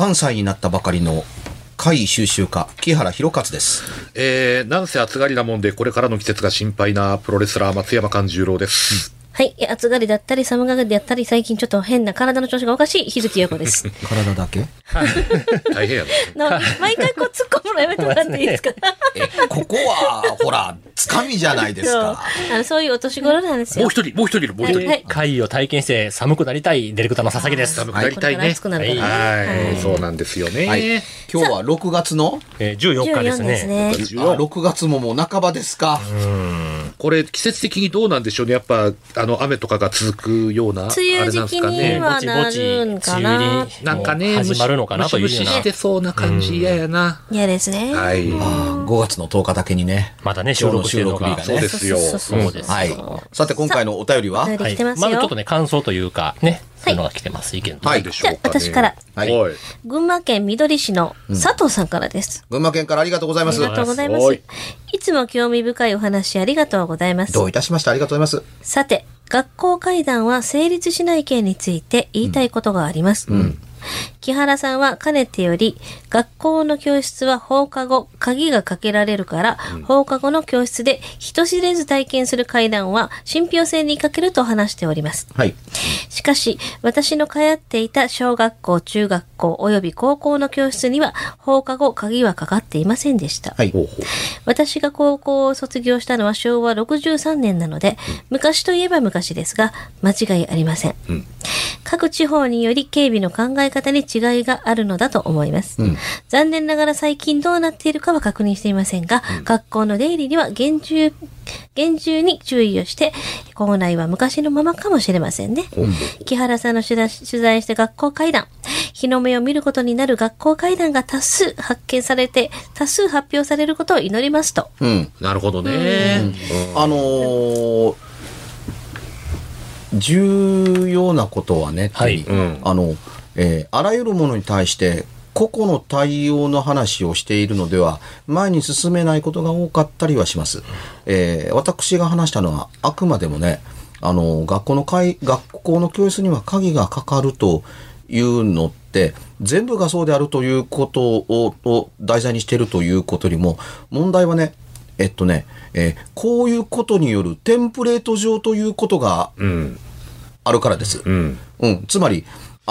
3歳になったばかりの怪異収集家、木原博勝です。えー、なんせ暑がりなもんで、これからの季節が心配なプロレスラー松山勘十郎です。はい。え暑がりだったり、寒がりだったり、最近ちょっと変な体の調子がおかしい、日月陽子です。体だけ？大変やな。な毎回こう突っ込むのやめてもらっていいですか？え、ここは、ほら、つかみじゃないですそうか。あのそういうお年頃なんですよ。もう一人、もう一人いる、もう一人。はい会を体験して寒くなりたいディレクターの佐々木です。寒くなりたいね暑。くなるからはい、ね。そうなんですよね。はい。今日は6月の、えー、14日です14ですね。ね。あ6月ももう半ばですか。これ、季節的にどうなんでしょうね。やっぱ、あの、雨とかが続くような、あ梅雨れなん時期にですかね。はぼちぼちなるんかな梅雨になんかね、始まるのかなというようなしてそうな感じ嫌やな。嫌ですね。はい。5月の10日だけにね。まだね、収録収録日がねそうですよ。そうです。はい。さて、今回のお便りは？まずちょっとね、感想というか、ね、そういうのが来てます、意見と。はい。じゃあ私からはいはい。群馬県みどり市の佐藤さんからです。群馬県からありがとうございますあり。がとうございまはいす。いつも興味深いお話ありがとうございますど。ういたしましてありがとうございます。さて、学校会談は成立しない件について言いたいことがあります。木原さんはかねてより、学校の教室は放課後、鍵がかけられるから、放課後の教室で人知れず体験する会談は信憑性に欠けると話しております。はい。しかし、私の通っていた小学校、中学校及び高校の教室には放課後鍵はかかっていませんでした。はい。私が高校を卒業したのは昭和63年なので、昔といえば昔ですが、間違いありません。各地方により警備の考え方に違いがあるのだと思います。残念ながら最近どうなっているかは確認していませんが、学校の出入りには厳重、厳重に注意をして、校内は昔のままかもしれませんね。木原さんの取材取材して学校会談、日の目を見ることになる学校会談が多数発見されて、多数発表されることを祈りますと。うん。なるほどね。あのー重要なことはね、はいあの、えーあらゆるものに対して、個々の対応の話をしているのでは、前に進めないことが多かったりはします。えー私が話したのは、あくまでもね、あの、学校の会、学校の教室には鍵がかかるというのって、全部がそうであるということを、を題材にしているということよりも、問題はね、えっとね、えーこういうことによるテンプレート上ということがうん。あるからです。うん。うん。つまり、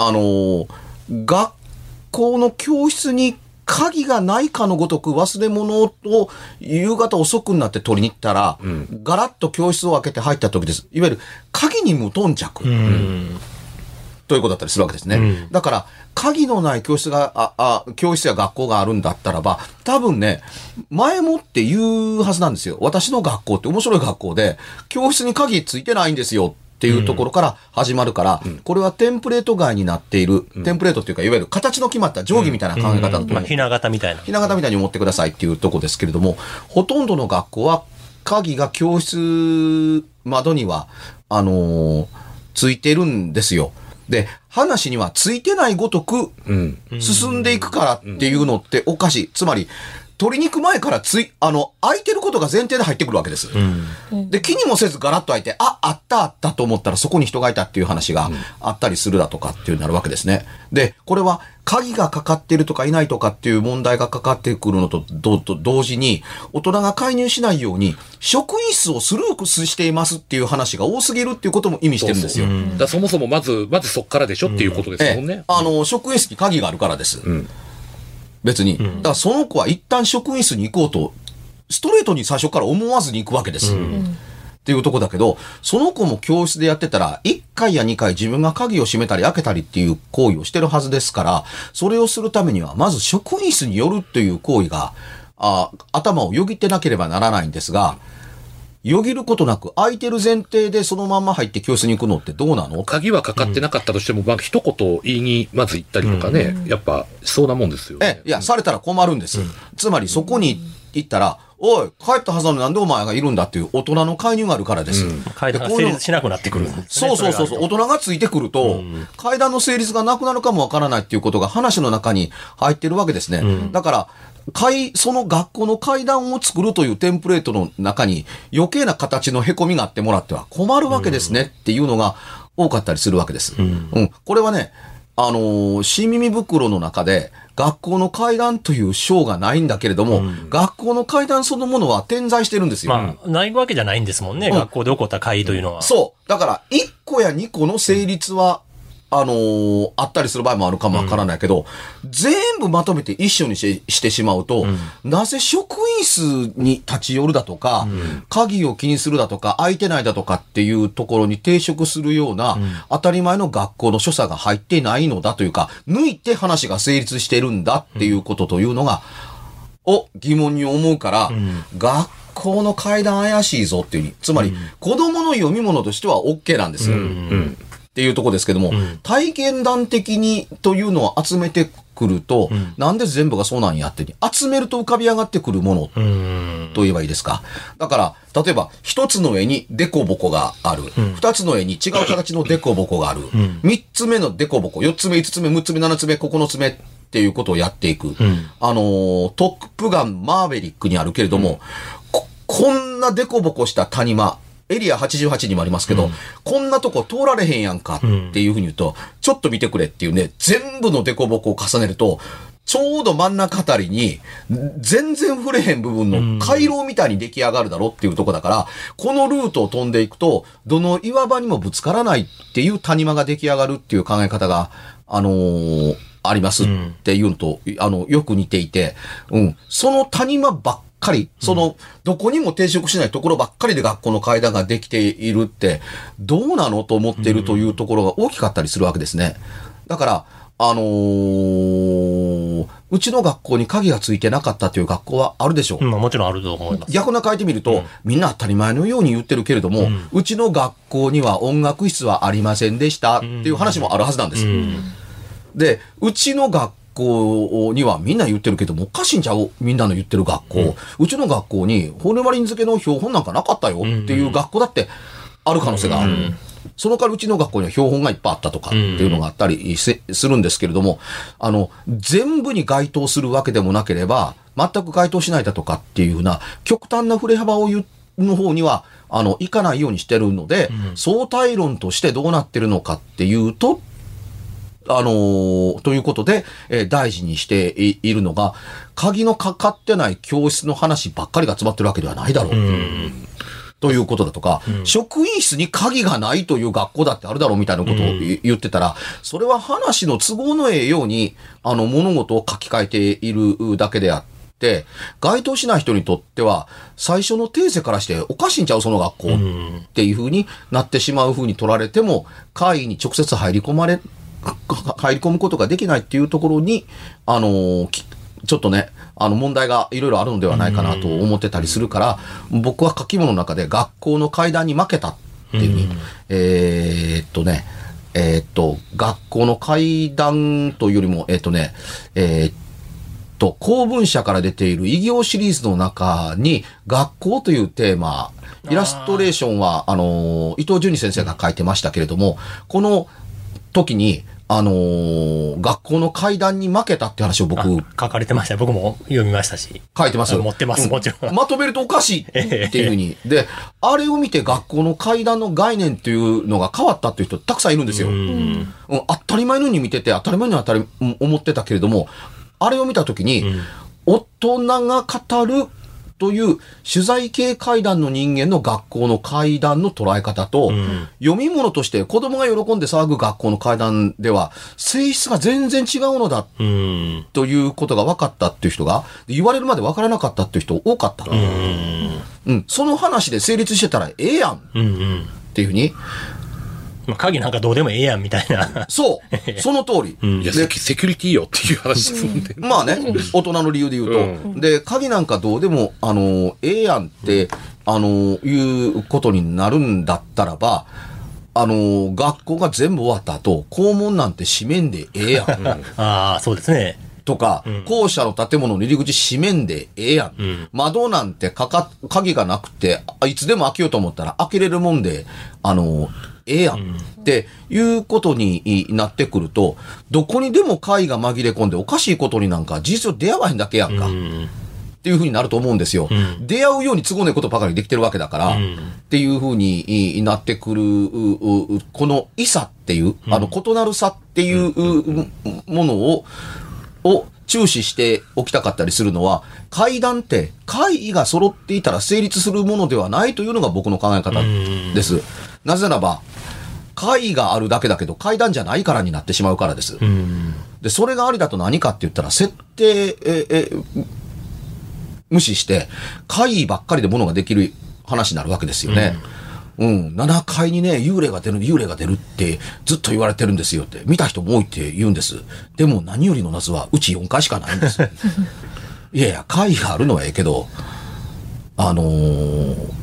あのー学校の教室に鍵がないかのごとく忘れ物を夕方遅くになって取りに行ったら、ガラッと教室を開けて入った時です。いわゆる鍵に無頓着。ということだったりするわけですね。だから、鍵のない教室が、あ、あ、教室や学校があるんだったらば、多分ね、前もって言うはずなんですよ。私の学校って面白い学校で、教室に鍵ついてないんですよ。っていうところから始まるから、これはテンプレート外になっている、テンプレートっていうか、いわゆる形の決まった定規みたいな考え方だと思うまあ、ひな形みたいな。ひな形みたいに思ってくださいっていうとこですけれども、ほとんどの学校は鍵が教室窓には、あのーついてるんですよ。で、話にはついてないごとくうん。進んでいくからっていうのっておかしい。つまり、取りに行く前からつい、あの、空いてることが前提で入ってくるわけです。で、気にもせずガラッと開いて、あ、あったあったと思ったらそこに人がいたっていう話があったりするだとかっていうなるわけですね。で、これは鍵がかかってるとかいないとかっていう問題がかかってくるのとどと同時に、大人が介入しないように、職員室をスルーしていますっていう話が多すぎるっていうことも意味してるんですよ。だからそもそもまず、まずそっからでしょっていうことですもんええね。あの、職員室に鍵があるからです。ん別に。だからその子は一旦職員室に行こうと、ストレートに最初から思わずに行くわけです。っていうとこだけど、その子も教室でやってたら、1回や2回自分が鍵を閉めたり開けたりっていう行為をしてるはずですから、それをするためには、まず職員室に寄るっていう行為が、あ頭をよぎってなければならないんですが、よぎることなく、空いてる前提でそのまんま入って教室に行くのってどうなの？鍵はかかってなかったとしても、まあ一言言いにまず行ったりとかね、やっぱそうなもんですよねえ。、いや、されたら困るんです。つまりそこに行ったら、おい、帰ったはずなのになんでお前がいるんだっていう大人の介入があるからです。階段がでこういうの成立しなくなってくるね。そうそうそうそう、大人がついてくると、階段の成立がなくなるかもわからないっていうことが話の中に入ってるわけですね。だから、階、その学校の階段を作るというテンプレートの中に余計な形の凹みがあってもらっては困るわけですねっていうのが多かったりするわけです。うん。これはね、あのー新耳袋の中で、学校の階段という章がないんだけれども、学校の階段そのものは点在してるんですよ。まあ、ないわけじゃないんですもんね。学校で起こった会というのは。そう。だから、1個や2個の成立は、あのーあったりする場合もあるかもわからないけど、全部まとめて一緒にししてしまうと、なぜ職員室に立ち寄るだとか、鍵を気にするだとか、空いてないだとかっていうところに抵触するような、当たり前の学校の所作が入ってないのだというか、抜いて話が成立してるんだっていうことというのが、を疑問に思うから、学校の階段怪しいぞっていうふうに、つまり、子供の読み物としては OK なんですよ。っていうところですけども、体験談的にというのを集めてくると、なんで全部がそうなんやって、集めると浮かび上がってくるものと言えばいいですか？だから、例えば、一つの絵にデコボコがある。二、つの絵に違う形のデコボコがある。三、つ目のデコボコ、四つ目、五つ目、六つ目、七つ目、九つ目っていうことをやっていく。あのートップガンマーベリックにあるけれども、ここんなデコボコした谷間、エリア88にもありますけど、こんなとこ通られへんやんかっていうふうに言うと、ちょっと見てくれっていうね、全部のデコボコを重ねると、ちょうど真ん中あたりに、全然触れへん部分の回廊みたいに出来上がるだろっていうとこだから、このルートを飛んでいくと、どの岩場にもぶつからないっていう谷間が出来上がるっていう考え方が、あのーありますっていうのと、あの、よく似ていて、うん、その谷間ばっかり、その、どこにも抵触しないところばっかりで学校の階段ができているって、どうなのと思っているというところが大きかったりするわけですね。だから、あのーうちの学校に鍵がついてなかったという学校はあるでしょう。まあもちろんあると思います。逆な書いてみると、みんな当たり前のように言ってるけれども、うちの学校には音楽室はありませんでしたっていう話もあるはずなんです。で、うちの学校にはみんな言ってるけども、おかしいんちゃう？みんなの言ってる学校。うちの学校にホルマリン漬けの標本なんかなかったよっていう学校だってある可能性がある。その代わりうちの学校には標本がいっぱいあったとかっていうのがあったりせするんですけれども、あの、全部に該当するわけでもなければ、全く該当しないだとかっていうふうな極端な振れ幅を言うの方には、あの、いかないようにしてるので、相対論としてどうなってるのかっていうと、あのーということで、えー大事にしていいるのが、鍵のかかってない教室の話ばっかりが集まってるわけではないだろう。ということだとか、職員室に鍵がないという学校だってあるだろうみたいなことをい言ってたら、それは話の都合のええように、あの、物事を書き換えているだけであって、該当しない人にとっては、最初の定世からしておかしいんちゃうその学校っていう風になってしまう風に取られても、会議に直接入り込まれ、か入り込むことができないっていうところに、あのーちょっとね、あの問題がいろいろあるのではないかなと思ってたりするから、僕は書き物の中で学校の階段に負けたっていうふう、えーっとね、えーっと、学校の階段というよりも、えーっとね、えーっと、公文社から出ている異業シリーズの中に、学校というテーマ、イラストレーションは、あの、伊藤淳二先生が書いてましたけれども、この時に、あのー学校の階段に負けたって話を僕、あ書かれてました。僕も読みましたし。書いてますあ持ってますうんもちろんまとめるとおかしいっていうふうに。で、あれを見て学校の階段の概念っていうのが変わったっていう人たくさんいるんですよ。うん当たり前のように見てて、当たり前のように当たり、うん思ってたけれども、あれを見たときに、大人が語るという取材系階段の人間の学校の階段の捉え方と、読み物として子供が喜んで騒ぐ学校の階段では、性質が全然違うのだうん。ということが分かったっていう人が、で言われるまで分からなかったっていう人多かった。うん。その話で成立してたらええやんっうんうん。ていうふうに。まあ、鍵なんかどうでもええやんみたいな。そう。その通り。いや、セキセキュリティよっていう話ですもんね。まあね、大人の理由で言うと。で、鍵なんかどうでも、あの、ええやんって、あの、いうことになるんだったらば、あの、学校が全部終わった後、校門なんて閉めんでええやん。ああ、そうですね。とか、校舎の建物の入り口閉めんでええやん。窓なんてかか、鍵がなくて、あいつでも開けようと思ったら開けれるもんで、あの、ええやん。っていうことになってくると、どこにでも貝が紛れ込んでおかしいことになんか事実上出会わへんだけやんか。っていうふうになると思うんですよ。うん出会うように都合のいいことばかりできてるわけだから、うんっていうふうにいなってくる、ううこの異さっていう、あの、異なる差っていううものを、を注視しておきたかったりするのは、会談って会議が揃っていたら成立するものではないというのが僕の考え方です。なぜならば、会議があるだけだけど会談じゃないからになってしまうからです。うん。で、それがありだと何かって言ったら、設定、え、え、無視して、会議ばっかりでものができる話になるわけですよね。うん、7階にね、幽霊が出る、幽霊が出るってずっと言われてるんですよって、見た人も多いって言うんです。でも何よりの謎は、うち4階しかないんです。いやいや、会があるのはええけど、あのー、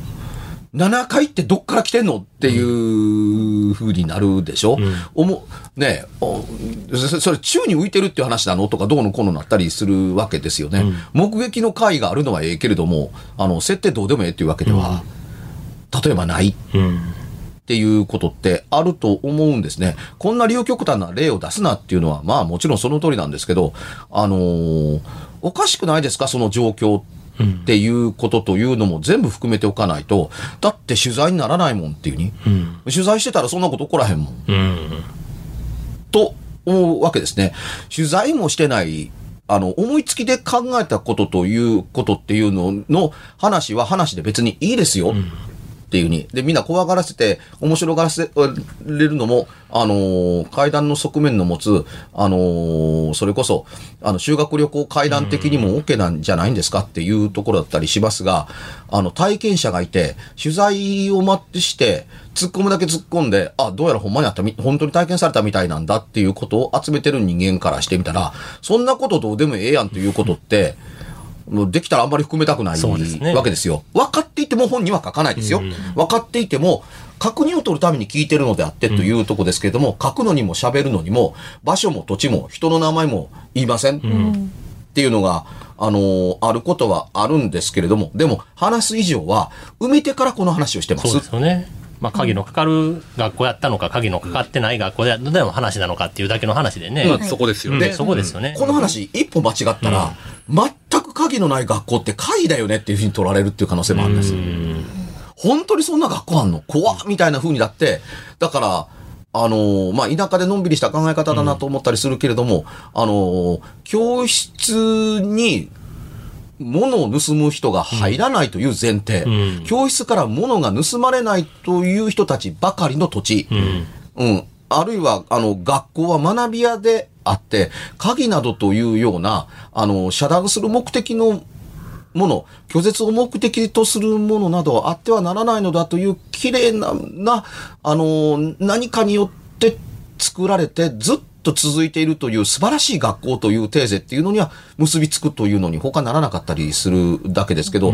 7階ってどっから来てんのっていう風になるでしょ、おも、ねおそそれ宙に浮いてるっていう話なのとかどうのこうのなったりするわけですよね。目撃の会があるのはええけれども、あの、設定どうでもええっていうわけでは、例えばない。うん。っていうことってあると思うんですね。こんな両極端な例を出すなっていうのは、まあもちろんその通りなんですけど、あのーおかしくないですか？その状況っていうことというのも全部含めておかないと、だって取材にならないもんっていうに、うん。取材してたらそんなこと起こらへんもん。うん。と思うわけですね。取材もしてない、あの、思いつきで考えたことということっていうのの話は話で別にいいですよ。っていうふうに。で、みんな怖がらせて、面白がらせれるのも、あのー階段の側面の持つ、あのーそれこそ、あの、修学旅行階段的にも OK なんじゃないんですかっていうところだったりしますが、あの、体験者がいて、取材を待ってして、突っ込むだけ突っ込んで、あ、どうやらほんまにあった、本当に体験されたみたいなんだっていうことを集めてる人間からしてみたら、そんなことどうでもええやんということって、もうできたらあんまり含めたくないねわけですよ。分かっていても本には書かないですよ。分かっていても、確認を取るために聞いてるのであってというとこですけれども、書くのにも喋るのにも、場所も土地も人の名前も言いません。っていうのが、あのーあることはあるんですけれども、でも話す以上は、埋めてからこの話をしてます。そうですよね。まあ、鍵のかかる学校やったのか、鍵のかかってない学校での話なのかっていうだけの話でね。まあそこですよね。うんそこですよね。この話、一歩間違ったら、全く鍵のない学校って鍵だよねっていうふうに取られるっていう可能性もあるんです。本当にそんな学校あんの怖っみたいな風になって、だから、あのーまあ、田舎でのんびりした考え方だなと思ったりするけれども、あのー教室に物を盗む人が入らないという前提、うん教室から物が盗まれないという人たちばかりの土地、うん。うん。あるいは、あの、学校は学び屋であって、鍵などというような、あの、遮断する目的のもの、拒絶を目的とするものなどはあってはならないのだという綺麗な、な、あの、何かによって作られてずっと続いているという素晴らしい学校というテーゼっていうのには結びつくというのに他ならなかったりするだけですけど、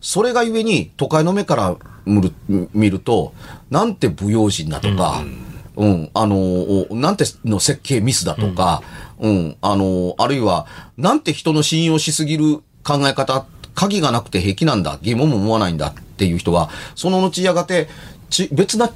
それがゆえに都会の目から見る見ると、なんて不用心だとか、うん、あのー、なんての設計ミスだとか、うん、あのー、あるいは、なんて人の信用しすぎる考え方、鍵がなくて平気なんだ、疑問も思わないんだっていう人は、その後やがて、ち別な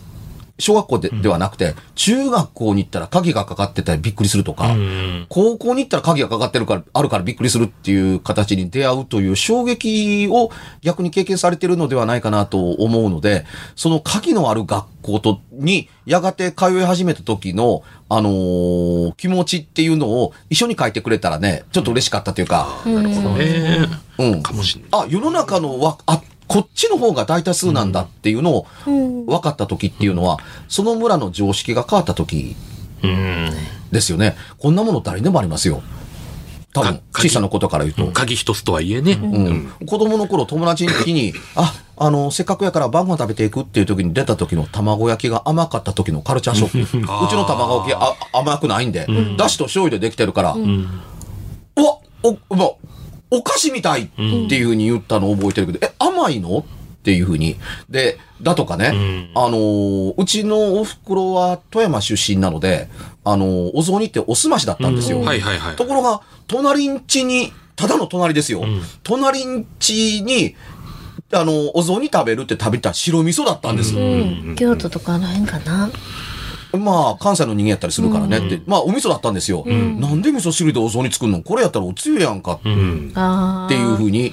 小学校で,、ではなくて、中学校に行ったら鍵がかかってたらびっくりするとか、うん。高校に行ったら鍵がかかってるから、あるからびっくりするっていう形に出会うという衝撃を逆に経験されているのではないかなと思うので、その鍵のある学校と、に、やがて通い始めた時の、あのー気持ちっていうのを一緒に書いてくれたらね、ちょっと嬉しかったというか、なるほどね。うん。かもしれない。あ、世の中のわ、あ、こっちの方が大多数なんだっていうのを分かった時っていうのは、その村の常識が変わった時うん。ですよね。こんなもの誰でもありますよ。多分、か小さなことから言うと。鍵一つとはいえね。うん、子供の頃友達に家に、あ、あの、せっかくやから晩ご飯食べていくっていう時に出た時の卵焼きが甘かった時のカルチャーショック。う ちの卵焼きあ甘くないんで、だしと醤油でできてるから、うわ、お、まお菓子みたいっていう風に言ったのを覚えてるけど、え、甘いの？っていう風に。で、だとかね、んあのーうちのお袋は富山出身なので、あのーお雑煮っておすましだったんですよ。はいはいはい。ところが、隣ん家に、ただの隣ですよ。ん隣ん家に、あの、お雑煮食べるって食べた白味噌だったんです。うん。京都とかあの辺かな。まあ、関西の人間やったりするからねって、まあ、お味噌だったんですよ。なんで味噌汁でお雑煮作るの？これやったらおつゆやんかって。いうふうに、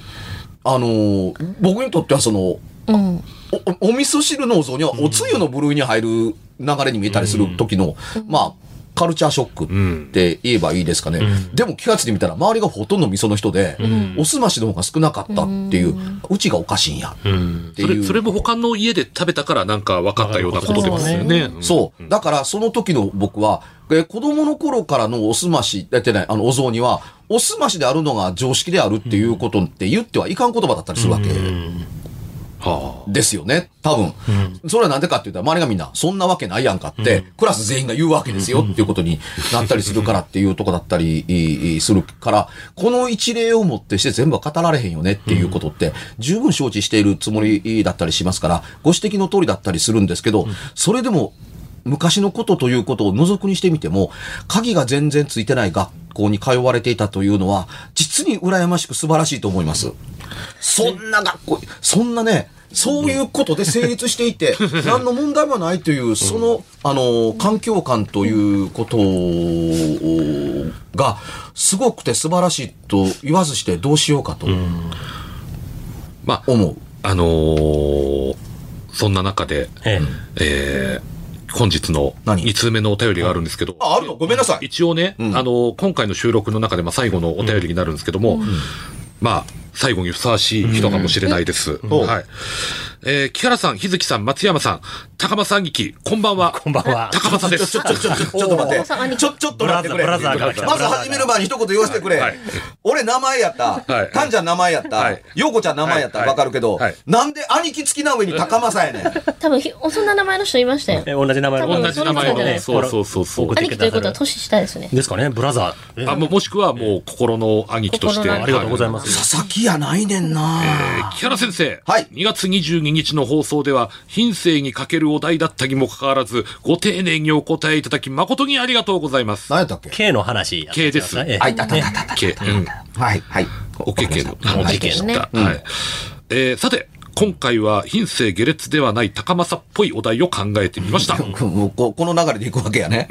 あのー僕にとってはその、うん。おおお味噌汁のお雑煮はおつゆの部類に入る流れに見えたりする時の、まあ、カルチャーショックって言えばいいですかね。でも気がついてみたら周りがほとんど味噌の人で、おすましの方が少なかったっていう、うちがおかしいんや。うん。っていう。それそれも他の家で食べたからなんか分かったようなことですよね。う。ん。そう。だから、その時の僕は、え子供の頃からのおすまし、だってね、あの、お雑煮は、おすましであるのが常識であるっていうことって言ってはいかん言葉だったりするわけ。はですよね。多分。それはなんでかって言ったら、周りがみんな、そんなわけないやんかって、クラス全員が言うわけですよっていうことになったりするからっていうとこだったりするから、この一例をもってして全部は語られへんよねっていうことって、十分承知しているつもりだったりしますから、ご指摘の通りだったりするんですけど、それでも、昔のことということを除くにしてみても、鍵が全然ついてない学校に通われていたというのは、実に羨ましく素晴らしいと思います。そんな学校、そんなね、そういうことで成立していて、何の問題もないという、その、あの、環境感ということが、すごくて素晴らしいと言わずしてどうしようかとまあ、思う。あのーそんな中で、ええー本日の何？2通目のお便りがあるんですけど、あ、あるの？ごめんなさい。一応ね、ん。あの、今回の収録の中で、まあ、最後のお便りになるんですけども、まあ、最後にふさわしい人かもしれないです。ん。はい。えー木原さん、日月さん、松山さん、高間さん劇、こんばんは。こんばんは高間さんです。ちょ、ちょ、ちょ、ちょ、ちょっと待って。ちょ、ちょっと待ってくれ。ブラザーブラザーがまず始める前に一言言わせてくれ。はい俺名前やった。はいタンちゃん名前やったはい。ヨーコちゃん名前やった。はいわかるけどはい、なんで兄貴付きな上に高政やねん。多分ひ、そんな名前の人いましたよ。え同じ名前の同じ名前のねそうそうそうそう兄貴ということは年下ですね。ですかね、ブラザー。えあももしくはもう心の兄貴として。ありがとうございます。佐々木やないねんえーな木原先生、はい2月22日の放送では、品性に欠けるお題だったにもかかわらず、ご丁寧にお答えいただき、誠にありがとうございます。何やったっけ？K の話 K ですええあ、いたたたたた。けうんはい、はい。おけけのはい話でした。はい。えーさて、今回は品性下劣ではない高政っぽいお題を考えてみました。ここの流れでいくわけやね。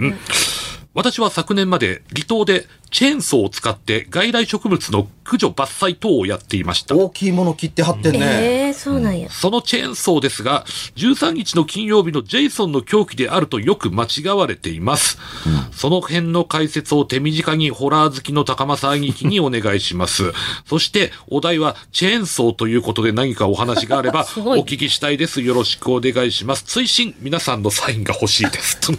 私は昨年まで離島でチェーンソーを使って外来植物の駆除伐採等をやっていました。大きいもの切ってはってんね。ええそうなんや。そのチェーンソーですが、13日の金曜日のジェイソンの狂気であるとよく間違われています。その辺の解説を手短にホラー好きの高政兄貴にお願いします。そして、お題はチェーンソーということで何かお話があれば、お聞きしたいです。よろしくお願いします。追伸、皆さんのサインが欲しいです。という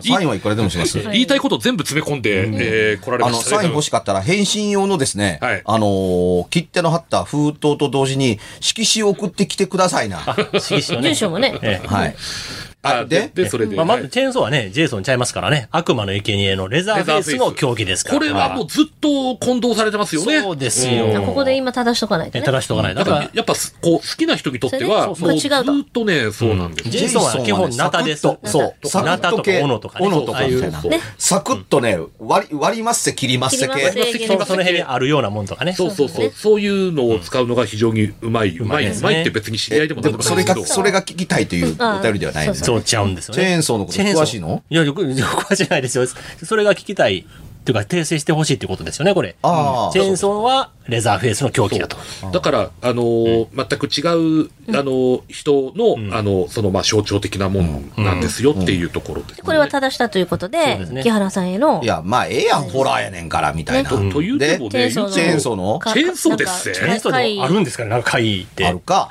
サインはいくらでもします。言いたいこと全部詰め込んで、えー来られあの、ましたね。サイン欲しかったら、返信用のですね、はいあのー切手の貼った封筒と同時に、色紙を送ってきてくださいな。色紙のね住所もね。え えはい。ああ、で、で、それで。まあ、まはいず、チェーンソーはね、ジェイソンちゃいますからね。悪魔の生贄のレザーフェイスの競技ですから。これはもうずっと混同されてますよね。そうですよ。ここで今正しとかないと。正しとかない。だだから、やっぱ、こう、好きな人にとっては、もうずっとね、そうなんです。ジェイソンは基本ナタです。そう。ナタとかオノとかねオノとかそう。ねサクッとね、割り、割りますせ、切りますせ系。せそのその辺にあるようなもんとかね。そうそうそう。そういうのを使うのが非常にうまい。うまい。うまいって別に知り合いでもでも、それが。それが聞きたいというお便りではないんですそよ。そうちゃうんですよね。チェーンソーのこと詳しいの？いや、よく、よく詳しいないですよ。それが聞きたい。っていうか、訂正してほしいってことですよね、これ。ああ。チェーンソーはレザーフェイスの狂気だと。だから、あのー全く違う、あのー人の、あの、その、まあ、象徴的なもんなんですよっていうところですね。これは正したということでですね、木原さんへのい、や、まあ、ええやん、ホラーやねんから、みたいな。と？というてもね、チェーンソーのチェーンソーの？かチェーンソーですチェーンソーであるんですから、なんか会って。あるか。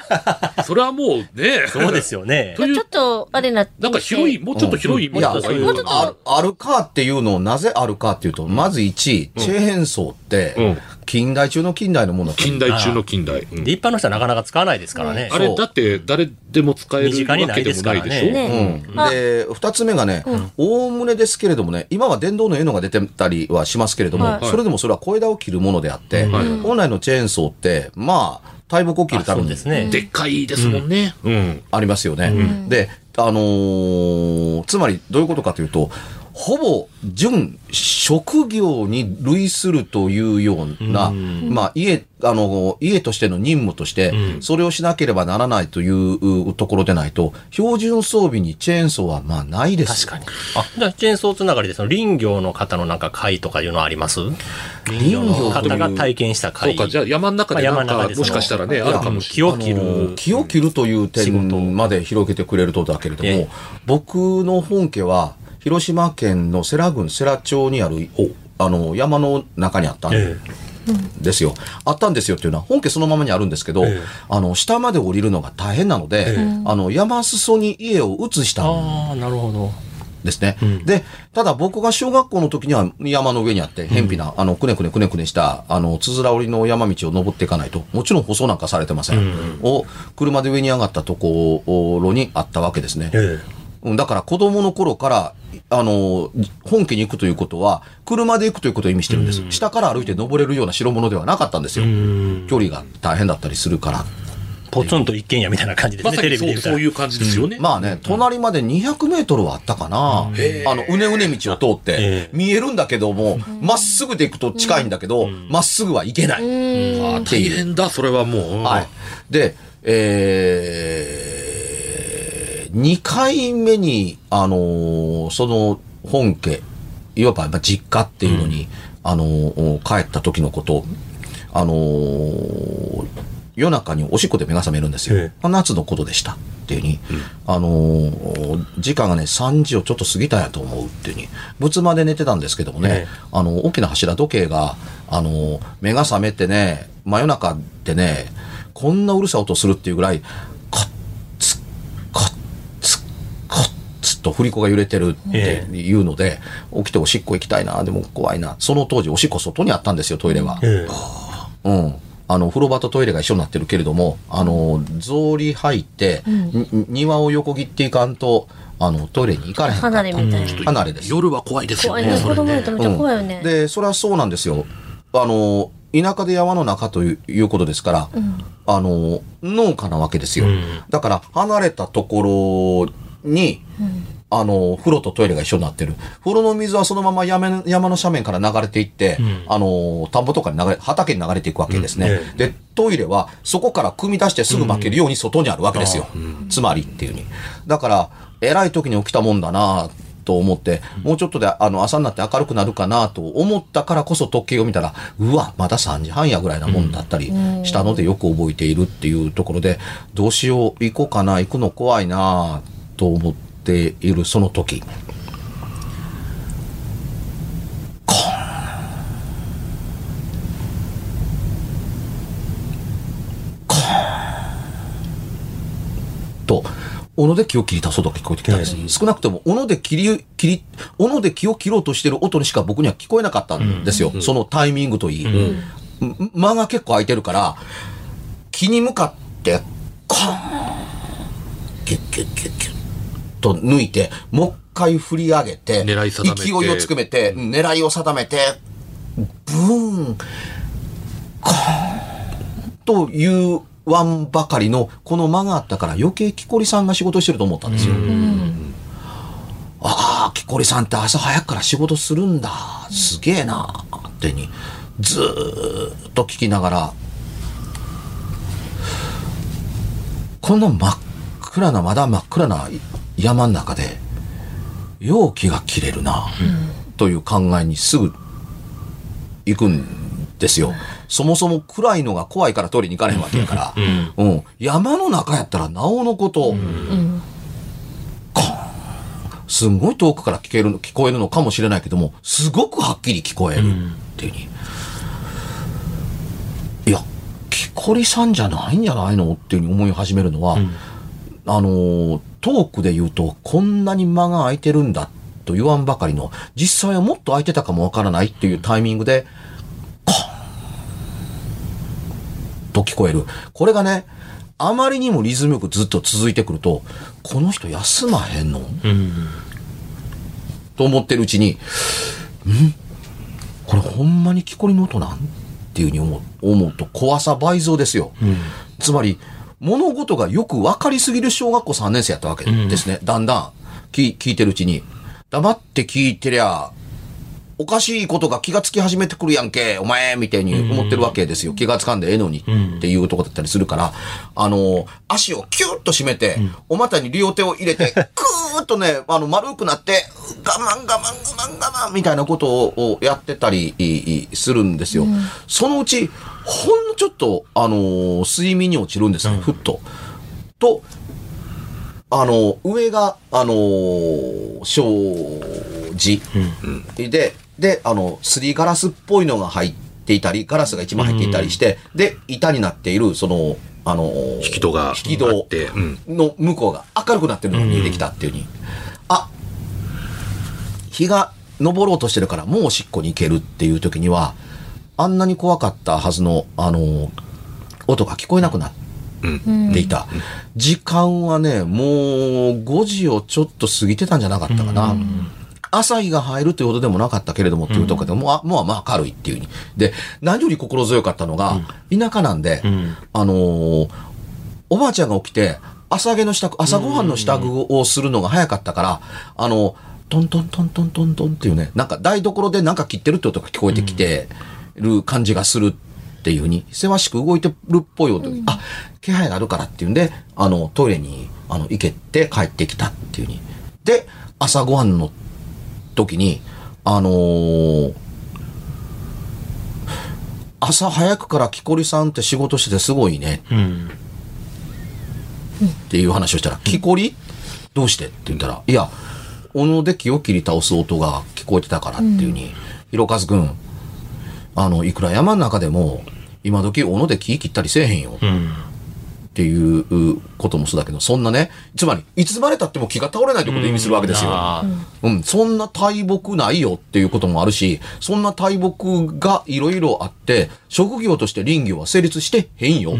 それはもうね、そうですよね。ちょっと、あれな、なんか広い、もうちょっと広い意味がいいのかな。ある。あるかっていうのをなぜあるかっていうと、まず1、チェーンソーってうん、近代中の近代のもの近代中の近代。うん。で一般の人はなかなか使わないですからね。あれ、だって誰でも使えるわけでもないでしょ？ですからね。うん、で、二つ目がね、おおむねですけれどもね、今は電動の絵のが出てたりはしますけれども、はい。それでもそれは小枝を切るものであって、はい。本来のチェーンソーって、まあ、大木を切るためにですね。でっかいですもんね。うん。ありますよね。で、あのーつまりどういうことかというと、ほぼ準職業に類するというような、まあ家、あの、家としての任務として、それをしなければならないというところでないと、標準装備にチェーンソーはまあないです。確かに。あ、じゃあ、チェーンソーつながりで、その林業の方のなんか会とかいうのはあります？林業の方が体験したそう会。か、じゃあ山の中でなんか、まあ山の中でそのもしかしたらね、あるかもし木を切あのる。木を切るという仕事点まで広げてくれるとだけれども、ええ僕の本家は、広島県の世羅郡世羅町にある、あの、山の中にあったんえですよ。あったんですよっていうのは、本家そのままにあるんですけど、ええあの、下まで降りるのが大変なので、あの、山裾に家を移したんああ、なるほど。ですね。で、ただ僕が小学校の時には山の上にあって、偏僻な、あの、くねくねくねくねした、あの、つづら折りの山道を登っていかないと、もちろん舗装なんかされてません。を、車で上に上がったところにあったわけですね。えうんだから子供の頃から、あの、本家に行くということは、車で行くということを意味してるんです。下から歩いて登れるような代物ではなかったんですよ。距離が大変だったりするから。ポツンと一軒家みたいな感じですね、まテレビで。そういう感じですよね。まあね、隣まで200メートルはあったかな。あの、うねうね道を通ってええ、見えるんだけども、まっすぐで行くと近いんだけど、まっすぐは行けない。ああ大変だ、それはもう。はい。で、えー、2回目に、あのーその本家、いわばまあ実家っていうのに、あのー帰った時のこと、あのー夜中におしっこで目が覚めるんですよ。え夏のことでしたっていうふうに、あのー時間がね、3時をちょっと過ぎたんやと思うっていうに、仏間で寝てたんですけどもね、ええ。あの、大きな柱時計が、あの、目が覚めてね、真夜中でね、こんなうるさい音するっていうぐらい、カッツ、カッツ、カッツと振り子が揺れてるっていうので、起きておしっこ行きたいな、でも怖いな。その当時おしっこ外にあったんですよ、トイレは。えうん。あの、風呂場とトイレが一緒になってるけれども、あの、草履履いて、に庭を横切っていかんと、あの、トイレに行かれへんかった。離れみたいな。離れです。夜は怖いですよ怖いね。ね。そ子供れねやとめっちゃ怖いよね。で、それはそうなんですよ。あの、田舎で山の中といういうことですから、あの、農家なわけですよ。だから、離れたところに、あの、風呂とトイレが一緒になってる。風呂の水はそのまま山山の斜面から流れていって、あの、田んぼとかに流れ、畑に流れていくわけですね。うんで、トイレはそこから汲み出してすぐ負けるように外にあるわけですよ。つまりっていうに。だから、偉い時に起きたもんだなと思って、もうちょっとであの朝になって明るくなるかなと思ったからこそ時計を見たら、うわ、まだ3時半やぐらいなもんだったりしたのでよく覚えているっていうところで、どうしよう、行こうかな、行くの怖いなと思っているその時。と、斧で木を切り出そうと聞こえてきたんです。少なくとも、斧で切り、切り、斧で木を切ろうとしてる音にしか僕には聞こえなかったんですよ。そのタイミングといい。ん間が結構空いてるから、木に向かって、コーンキュッキュッキュッと抜いて、もう一回振り上げて、狙い定めて勢いをつくめて、うん狙いを定めて、ブーン、コーンというワンばかりのこの間があったから余計木こりさんが仕事してると思ったんですよ。ああ、木こりさんって朝早くから仕事するんだ。すげえな。ってに、ずーっと聞きながら、この真っ暗な、まだ真っ暗な山の中で、容器が切れるな、という考えにすぐ行くんですよ。そもそも暗いのが怖いから取りに行かれへんわけやから。うん。山の中やったらなおのこと、すんごい遠くから聞けるの、聞こえるのかもしれないけども、すごくはっきり聞こえるっていうふうに。いや、木こりさんじゃないんじゃないの？っていうふうに思い始めるのは、あのー、トークで言うと、こんなに間が空いてるんだと言わんばかりの、実際はもっと空いてたかもわからないっていうタイミングで、コーンと聞こえる。これがね、あまりにもリズムよくずっと続いてくると、この人休まへんの？と思ってるうちに、ん？これほんまに木こりの音なん？っていうふうに思う思うと怖さ倍増ですよ。つまり、物事がよく分かりすぎる小学校3年生やったわけですね。だんだん聞聞いてるうちに。黙って聞いてりゃ、おかしいことが気がつき始めてくるやんけ、お前みたいに思ってるわけですよ。気がつかんでええのにっていうとこだったりするから、あの、足をキュッと締めて、お股に両手を入れて、クーッとね、あの、丸くなって、我慢我慢我慢我慢みたいなことをやってたりするんですよ。そのうち、ほんのちょっと、あの、睡眠に落ちるんですよ、ふっと。と、あの、上が、あのー、障子。で、で、あの、すりガラスっぽいのが入っていたり、ガラスが一枚入っていたりして、で、板になっている、その、あのー引き戸が引き戸の向こうが明るくなってるのが見えてきたっていうふうに、あ、日が昇ろうとしてるからもうおしっこに行けるっていう時には、あんなに怖かったはずの、あのー音が聞こえなくなっていた。時間はね、もう5時をちょっと過ぎてたんじゃなかったかな。朝日が入るというほどでもなかったけれどもっていうところで、もうあもうまあ明るいっていうに。で、何より心強かったのが、田舎なんで、あのーおばあちゃんが起きて、朝毛の支度、朝ごはんの支度をするのが早かったから、あの、トントントントントントンっていうね、なんか台所でなんか切ってるって音が聞こえてきてる感じがするっていうふうに、せわしく動いてるっぽい音、あ、気配があるからっていうんで、あの、トイレに、あの、行けて帰ってきたっていうふうに。で、朝ごはんの時に、あのー朝早くから木こりさんって仕事しててすごいね。っていう話をしたら、木こり？どうして？って言ったら、いや、おので木を切り倒す音が聞こえてたからっていうふうに、ひろかずくん、あの、いくら山の中でも、今時おので木切ったりせえへんよ。っていうこともそうだけど、そんなね、つまり、いつまで経っても木が倒れないということを意味するわけですよ。あーうん、そんな大木ないよっていうこともあるし、そんな大木がいろいろあって、職業として林業は成立してへんよ、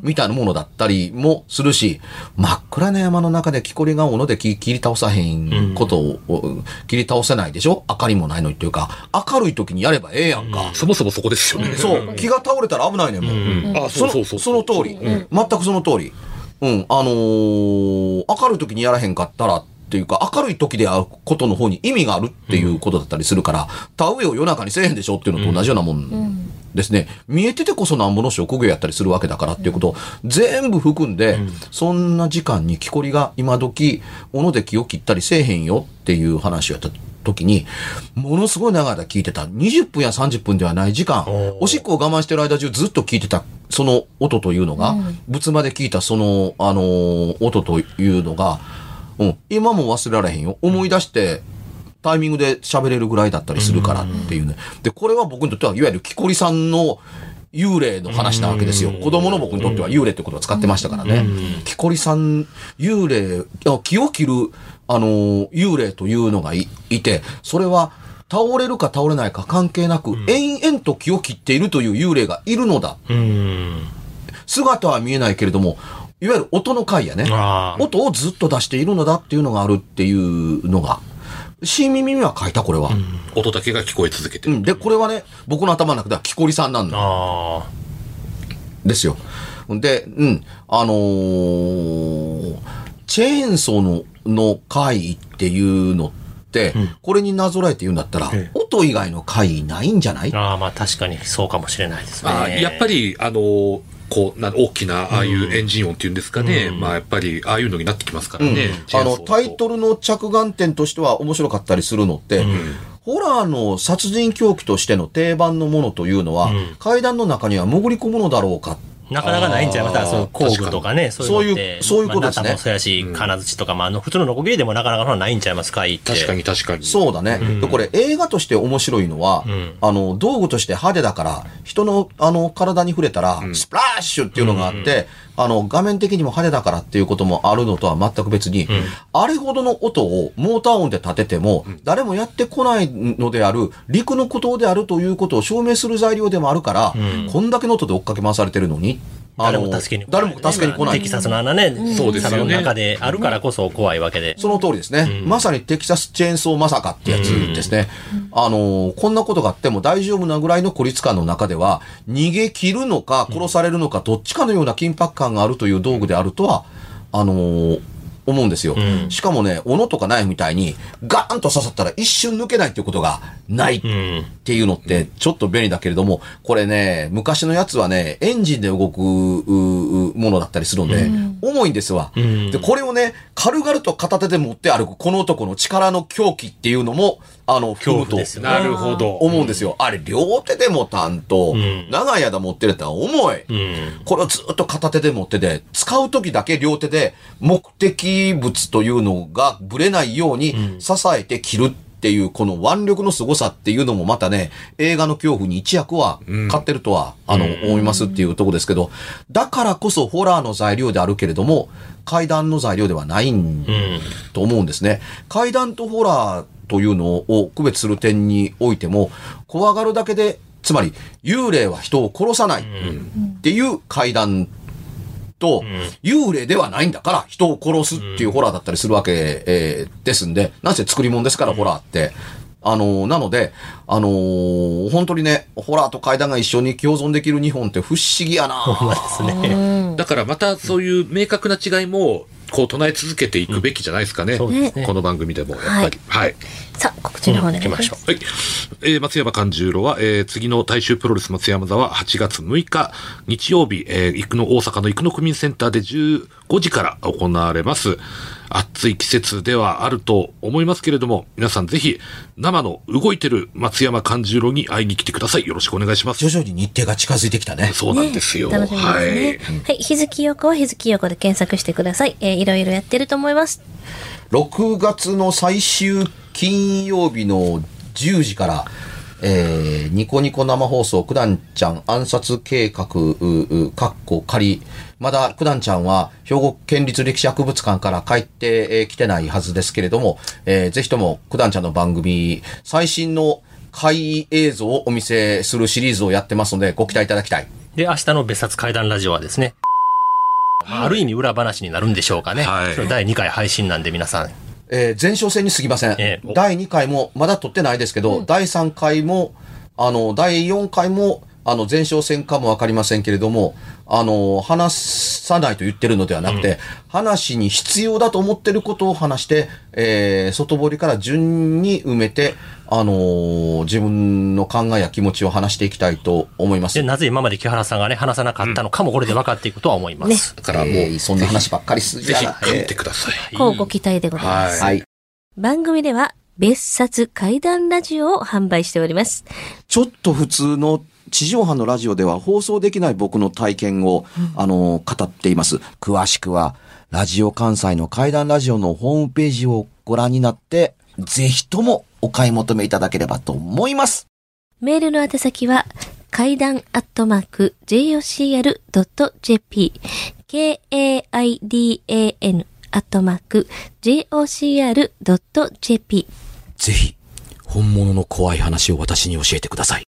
みたいなものだったりもするし、真っ暗な山の中で木こりが斧で切切り倒さへんことを、お切り倒せないでしょ？明かりもないのにっていうか、明るい時にやればええやんか。そもそもそこですよね。そう、木が倒れたら危ないねんもん。あ、そうそうそう。その通り、全くその通り。うん、あのー明るい時にやらへんかったらっていうか、明るい時であることの方に意味があるっていうことだったりするから、田植えを夜中にせえへんでしょっていうのと同じようなもんですね。見えててこそなんぼの職業やったりするわけだからっていうことを全部含んで、そんな時間に木こりが今時、斧で木を切ったりせえへんよっていう話をやった時に、ものすごい長い間聞いてた。20分や30分ではない時間、おしっこを我慢してる間中ずっと聞いてた、その音というのが、仏間で聞いたその、あのー音というのが、うん、今も忘れられへんよ。思い出して、タイミングで喋れるぐらいだったりするからっていうね。で、これは僕にとっては、いわゆる木こりさんの幽霊の話なわけですよ。子供の僕にとっては幽霊ってことを使ってましたからね。木こりさん、幽霊、あ木を切る、あのー幽霊というのがいいて、それは、倒れるか倒れないか関係なく、延々と木を切っているという幽霊がいるのだ。うん。姿は見えないけれども、いわゆる音の回やね。音をずっと出しているのだっていうのがあるっていうのが、新耳には書いた、これは。音だけが聞こえ続けてる。うん。で、これはね、僕の頭の中では木こりさんなんだ。ですよ。で、うん。あのーチェーンソーの、の回っていうのって、これになぞらえて言うんだったら、ええ音以外の回ないんじゃない？ああ、まあ確かにそうかもしれないですね。あやっぱり、あの、こう、な大きな、ああいうエンジン音っていうんですかね。まあ、やっぱり、ああいうのになってきますからね。チェあの、タイトルの着眼点としては面白かったりするのって、ホラーの殺人狂気としての定番のものというのは、階段の中には潜り込むのだろうか。なかなかないんちゃいますか、その工具とかね、そういうのって。そういうそういうことですねまあそうやし、金槌とか、まあ、あの、普通のノコギリでもなかなかないんちゃいますか、いいって。確かに確かに。そうだね。でこれ映画として面白いのは、んあの、道具として派手だから、人の、あの、体に触れたら、スプラッシュっていうのがあって、あの、画面的にも派手だからっていうこともあるのとは全く別に、あれほどの音をモーター音で立てても、誰もやってこないのである、陸の孤島であるということを証明する材料でもあるから、こんだけの音で追っかけ回されてるのに、誰も助けに来ない、誰も助けに来ないテキ。サスの穴ね、そうですよね砂の中であるからこそ怖いわけで。その通りですね。まさにテキサスチェーンソーまさかってやつですね。あのーこんなことがあっても大丈夫なぐらいの孤立感の中では、逃げ切るのか殺されるのか、どっちかのような緊迫感があるという道具であるとは、あのー思うんですよ。うんしかもね、斧とかナイフみたいにガーンと刺さったら一瞬抜けないっていうことがないっうん。ていうのってちょっと便利だけれども、これね、昔のやつはね、エンジンで動くううものだったりするんで、重いんですわ、んで、これをね、軽々と片手で持って歩くこの男の力の狂気っていうのも、あの、恐怖ねなるほど。思うんですよ。あれ、両手で持たん長い間持ってるって重い。うん。これをずっと片手で持ってて、使う時だけ両手で目的物というのがぶれないように支えて切るっていう、この腕力の凄さっていうのもまたね、映画の恐怖に一役は買ってるとは、あの、思いますっていうとこですけど、だからこそホラーの材料であるけれども、階段の材料ではないん。と思うんですね。階段とホラーというのを区別する点においても、怖がるだけで、つまり幽霊は人を殺さないっていう階段と、幽霊ではないんだから人を殺すっていうホラーだったりするわけ、えーですんで、なんせ作り物ですから、ホラーって。あのーなので、あのー本当にね、ホラーと階段が一緒に共存できる日本って不思議やなですね。だからまたそういう明確な違いも、こう唱え続けていくべきじゃないですかね。そうですねこの番組でも、やっぱり。はい。さあ、告知の方お願いします。行きましょう。はい。えー松山勘十郎は、えー次の大衆プロレス松山座は8月6日、日曜日、えー、生野、大阪の生野区民センターで15時から行われます。暑い季節ではあると思いますけれども、皆さんぜひ、生の動いてる松山勘十郎に会いに来てください。よろしくお願いします。徐々に日程が近づいてきたね。そうなんですよ。楽しみですね。ははいい。。日月陽子は日月陽子で検索してください。えーいろいろやってると思います。6月の最終金曜日の10時から、えー、ニコニコ生放送、九段ちゃん暗殺計画、ううかっこ仮。まだ九段ちゃんは兵庫県立歴史博物館から帰ってえー来てないはずですけれども、えーぜひとも九段ちゃんの番組、最新の怪映像をお見せするシリーズをやってますので、ご期待いただきたい。で、明日の別冊怪談ラジオはですね、ある意味裏話になるんでしょうかね。はい第2回配信なんで皆さん。えー前哨戦に過ぎません。ええ第2回も、まだ撮ってないですけど、第3回も、あの、第4回も、あの、前哨戦かもわかりませんけれども、あの、話さないと言ってるのではなくて、話に必要だと思ってることを話して、えー外堀から順に埋めて、あのー自分の考えや気持ちを話していきたいと思いますで、。なぜ今まで木原さんがね、話さなかったのかもこれで分かっていくとは思います。だからもう、えーそんな話ばっかりするぜひじゃな書いてください。こうご期待でございます。はい。番組では、別冊怪談ラジオを販売しております。ちょっと普通の地上波のラジオでは放送できない僕の体験を、あの、語っています。詳しくは、ラジオ関西の怪談ラジオのホームページをご覧になって、ぜひともお買い求めいただければと思います。メールの宛先は、階段アットマーク jocr.jp k-a-i-d-a-n アットマーク jocr.jp ぜひ、本物の怖い話を私に教えてください。